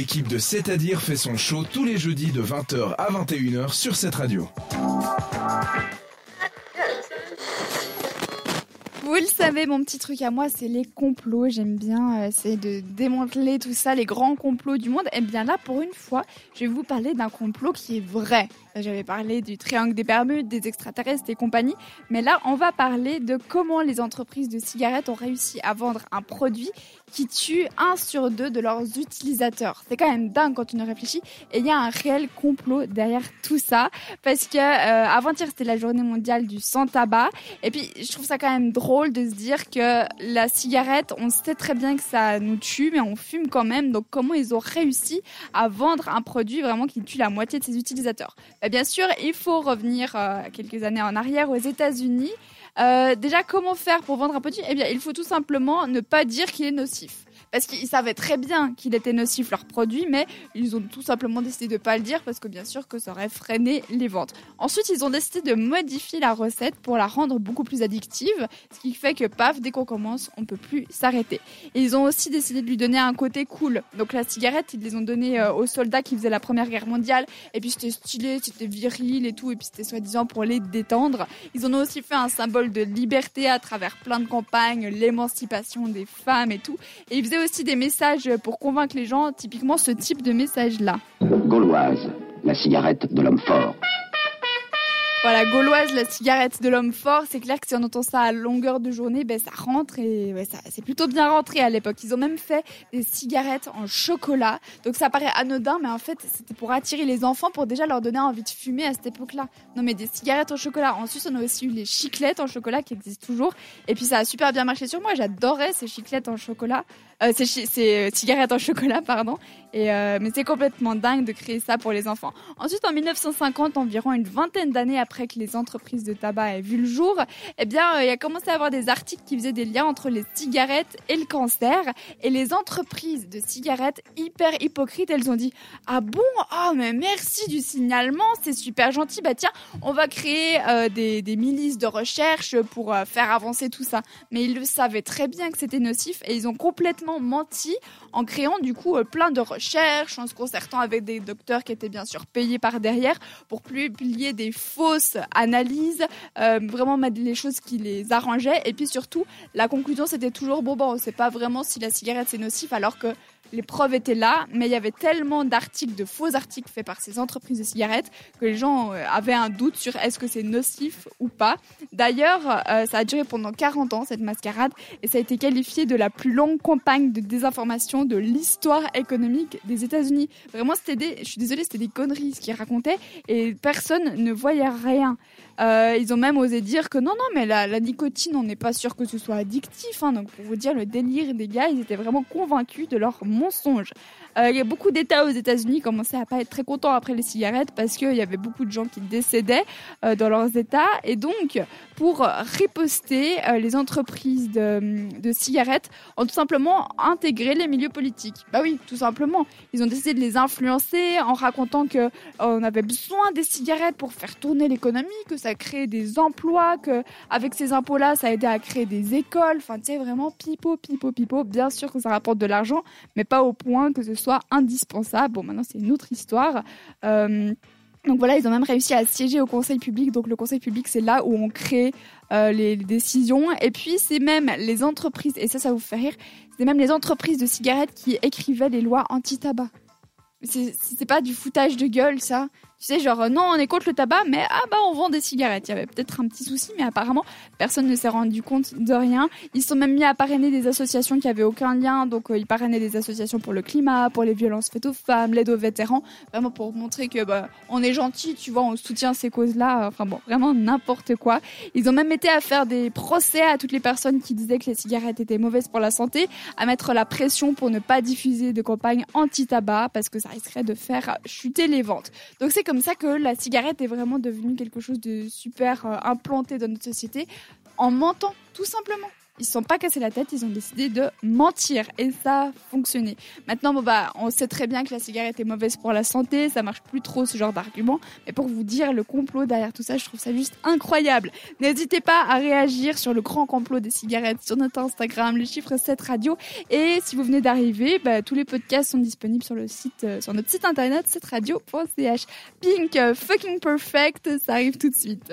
L'équipe de C'est-à-dire fait son show tous les jeudis de 20h à 21h sur cette radio. Vous le savez, mon petit truc à moi, c'est les complots. J'aime bien essayer de démanteler tout ça, les grands complots du monde. Et bien là, pour une fois, je vais vous parler d'un complot qui est vrai. J'avais parlé du triangle des Bermudes, des extraterrestres et compagnie. Mais là, on va parler de comment les entreprises de cigarettes ont réussi à vendre un produit qui tue un sur deux de leurs utilisateurs. C'est quand même dingue quand on y réfléchit. Et il y a un réel complot derrière tout ça. Parce que euh, avant-hier, c'était la journée mondiale du sans-tabac. Et puis, je trouve ça quand même drôle de se dire que la cigarette, on sait très bien que ça nous tue, mais on fume quand même. Donc, comment ils ont réussi à vendre un produit vraiment qui tue la moitié de ses utilisateurs? Bah, bien sûr, il faut revenir euh, quelques années en arrière aux États-Unis. Euh, déjà, comment faire pour vendre un produit? Eh bien, il faut tout simplement ne pas dire qu'il est nocif parce qu'ils savaient très bien qu'il était nocif leur produit, mais ils ont tout simplement décidé de pas le dire parce que bien sûr que ça aurait freiné les ventes. Ensuite, ils ont décidé de modifier la recette pour la rendre beaucoup plus addictive, ce qui fait que paf, dès qu'on commence, on peut plus s'arrêter. Ils ont aussi décidé de lui donner un côté cool. Donc la cigarette, ils les ont donné euh, aux soldats qui faisaient la Première Guerre mondiale, et puis c'était stylé, c'était viril et tout, et puis c'était soi-disant pour les détendre. Ils en ont aussi fait un symbole de liberté à travers plein de campagnes, l'émancipation des femmes et tout. Et ils faisaient aussi des messages pour convaincre les gens, typiquement ce type de message-là. Gauloise, la cigarette de l'homme fort. Voilà, gauloise, la cigarette de l'homme fort. C'est clair que si on entend ça à longueur de journée, ben ça rentre et ouais, c'est plutôt bien rentré à l'époque. Ils ont même fait des cigarettes en chocolat. Donc ça paraît anodin, mais en fait c'était pour attirer les enfants, pour déjà leur donner envie de fumer à cette époque-là. Non mais des cigarettes en chocolat. Ensuite on a aussi eu les chiclettes en chocolat qui existent toujours. Et puis ça a super bien marché sur moi. J'adorais ces chiclettes en chocolat. Euh, euh, cigarettes en chocolat, pardon. Et euh, mais c'est complètement dingue de créer ça pour les enfants. Ensuite, en 1950, environ une vingtaine d'années après que les entreprises de tabac aient vu le jour, eh bien, il y a commencé à avoir des articles qui faisaient des liens entre les cigarettes et le cancer. Et les entreprises de cigarettes hyper hypocrites, elles ont dit ah bon, ah mais merci du signalement, c'est super gentil. Bah tiens, on va créer des, des milices de recherche pour faire avancer tout ça. Mais ils le savaient très bien que c'était nocif et ils ont complètement menti en créant du coup plein de recherches, en se concertant avec des docteurs qui étaient bien sûr payés par derrière pour publier des fausses analyses, euh, vraiment mettre les choses qui les arrangeaient. Et puis surtout, la conclusion c'était toujours bon, bon, on sait pas vraiment si la cigarette c'est nocif alors que les preuves étaient là, mais il y avait tellement d'articles, de faux articles faits par ces entreprises de cigarettes que les gens euh, avaient un doute sur est-ce que c'est nocif ou pas. D'ailleurs, euh, ça a duré pendant 40 ans, cette mascarade, et ça a été qualifié de la plus longue campagne de désinformation de l'histoire économique des États-Unis. Vraiment, c'était des, je suis désolée, c'était des conneries ce qu'ils racontaient, et personne ne voyait rien. Euh, ils ont même osé dire que non, non, mais la, la nicotine, on n'est pas sûr que ce soit addictif. Hein. donc, pour vous dire le délire des gars, ils étaient vraiment convaincus de leur mensonge. Euh, il y a beaucoup d'États aux États-Unis qui commençaient à pas être très contents après les cigarettes parce qu'il y avait beaucoup de gens qui décédaient euh, dans leurs États. Et donc, pour riposter, euh, les entreprises de, cigarettes ont tout simplement intégré les milieux politiques. Bah oui, tout simplement. Ils ont décidé de les influencer en racontant que on avait besoin des cigarettes pour faire tourner l'économie, que ça crée des emplois, que avec ces impôts-là, ça a aidé à créer des écoles. Enfin, tu sais, vraiment pipo, pipo, pipo. Bien sûr que ça rapporte de l'argent, mais pas au point que ce soit indispensable. Bon, maintenant, c'est une autre histoire. Euh, donc voilà, ils ont même réussi à siéger au conseil public. Donc le conseil public, c'est là où on crée euh, les, décisions. Et puis c'est même les entreprises, et ça, ça vous fait rire, c'est même les entreprises de cigarettes qui écrivaient les lois anti-tabac. C'est pas du foutage de gueule, ça. Tu sais, genre, non, on est contre le tabac, mais ah bah on vend des cigarettes. Il y avait peut-être un petit souci, mais apparemment, personne ne s'est rendu compte de rien. Ils sont même mis à parrainer des associations qui avaient aucun lien. Donc, euh, ils parrainaient des associations pour le climat, pour les violences faites aux femmes, l'aide aux vétérans. Vraiment pour montrer que bah, on est gentil, tu vois, on soutient ces causes-là. Enfin bon, vraiment n'importe quoi. Ils ont même été à faire des procès à toutes les personnes qui disaient que les cigarettes étaient mauvaises pour la santé, à mettre la pression pour ne pas diffuser de campagne anti-tabac parce que ça risquerait de faire chuter les ventes. Donc, c'est comme ça que la cigarette est vraiment devenue quelque chose de super euh, implanté dans notre société en mentant, tout simplement. Ils se sont pas cassés la tête, ils ont décidé de mentir et ça a fonctionné. Maintenant, bah, on sait très bien que la cigarette est mauvaise pour la santé, ça marche plus trop ce genre d'argument. Mais pour vous dire le complot derrière tout ça, je trouve ça juste incroyable. N'hésitez pas à réagir sur le grand complot des cigarettes sur notre Instagram, le chiffre 7 radio. Et si vous venez d'arriver, bah, tous les podcasts sont disponibles sur le site, euh, notre site internet 7radio.ch. Pink, euh, fucking perfect, ça arrive tout de suite.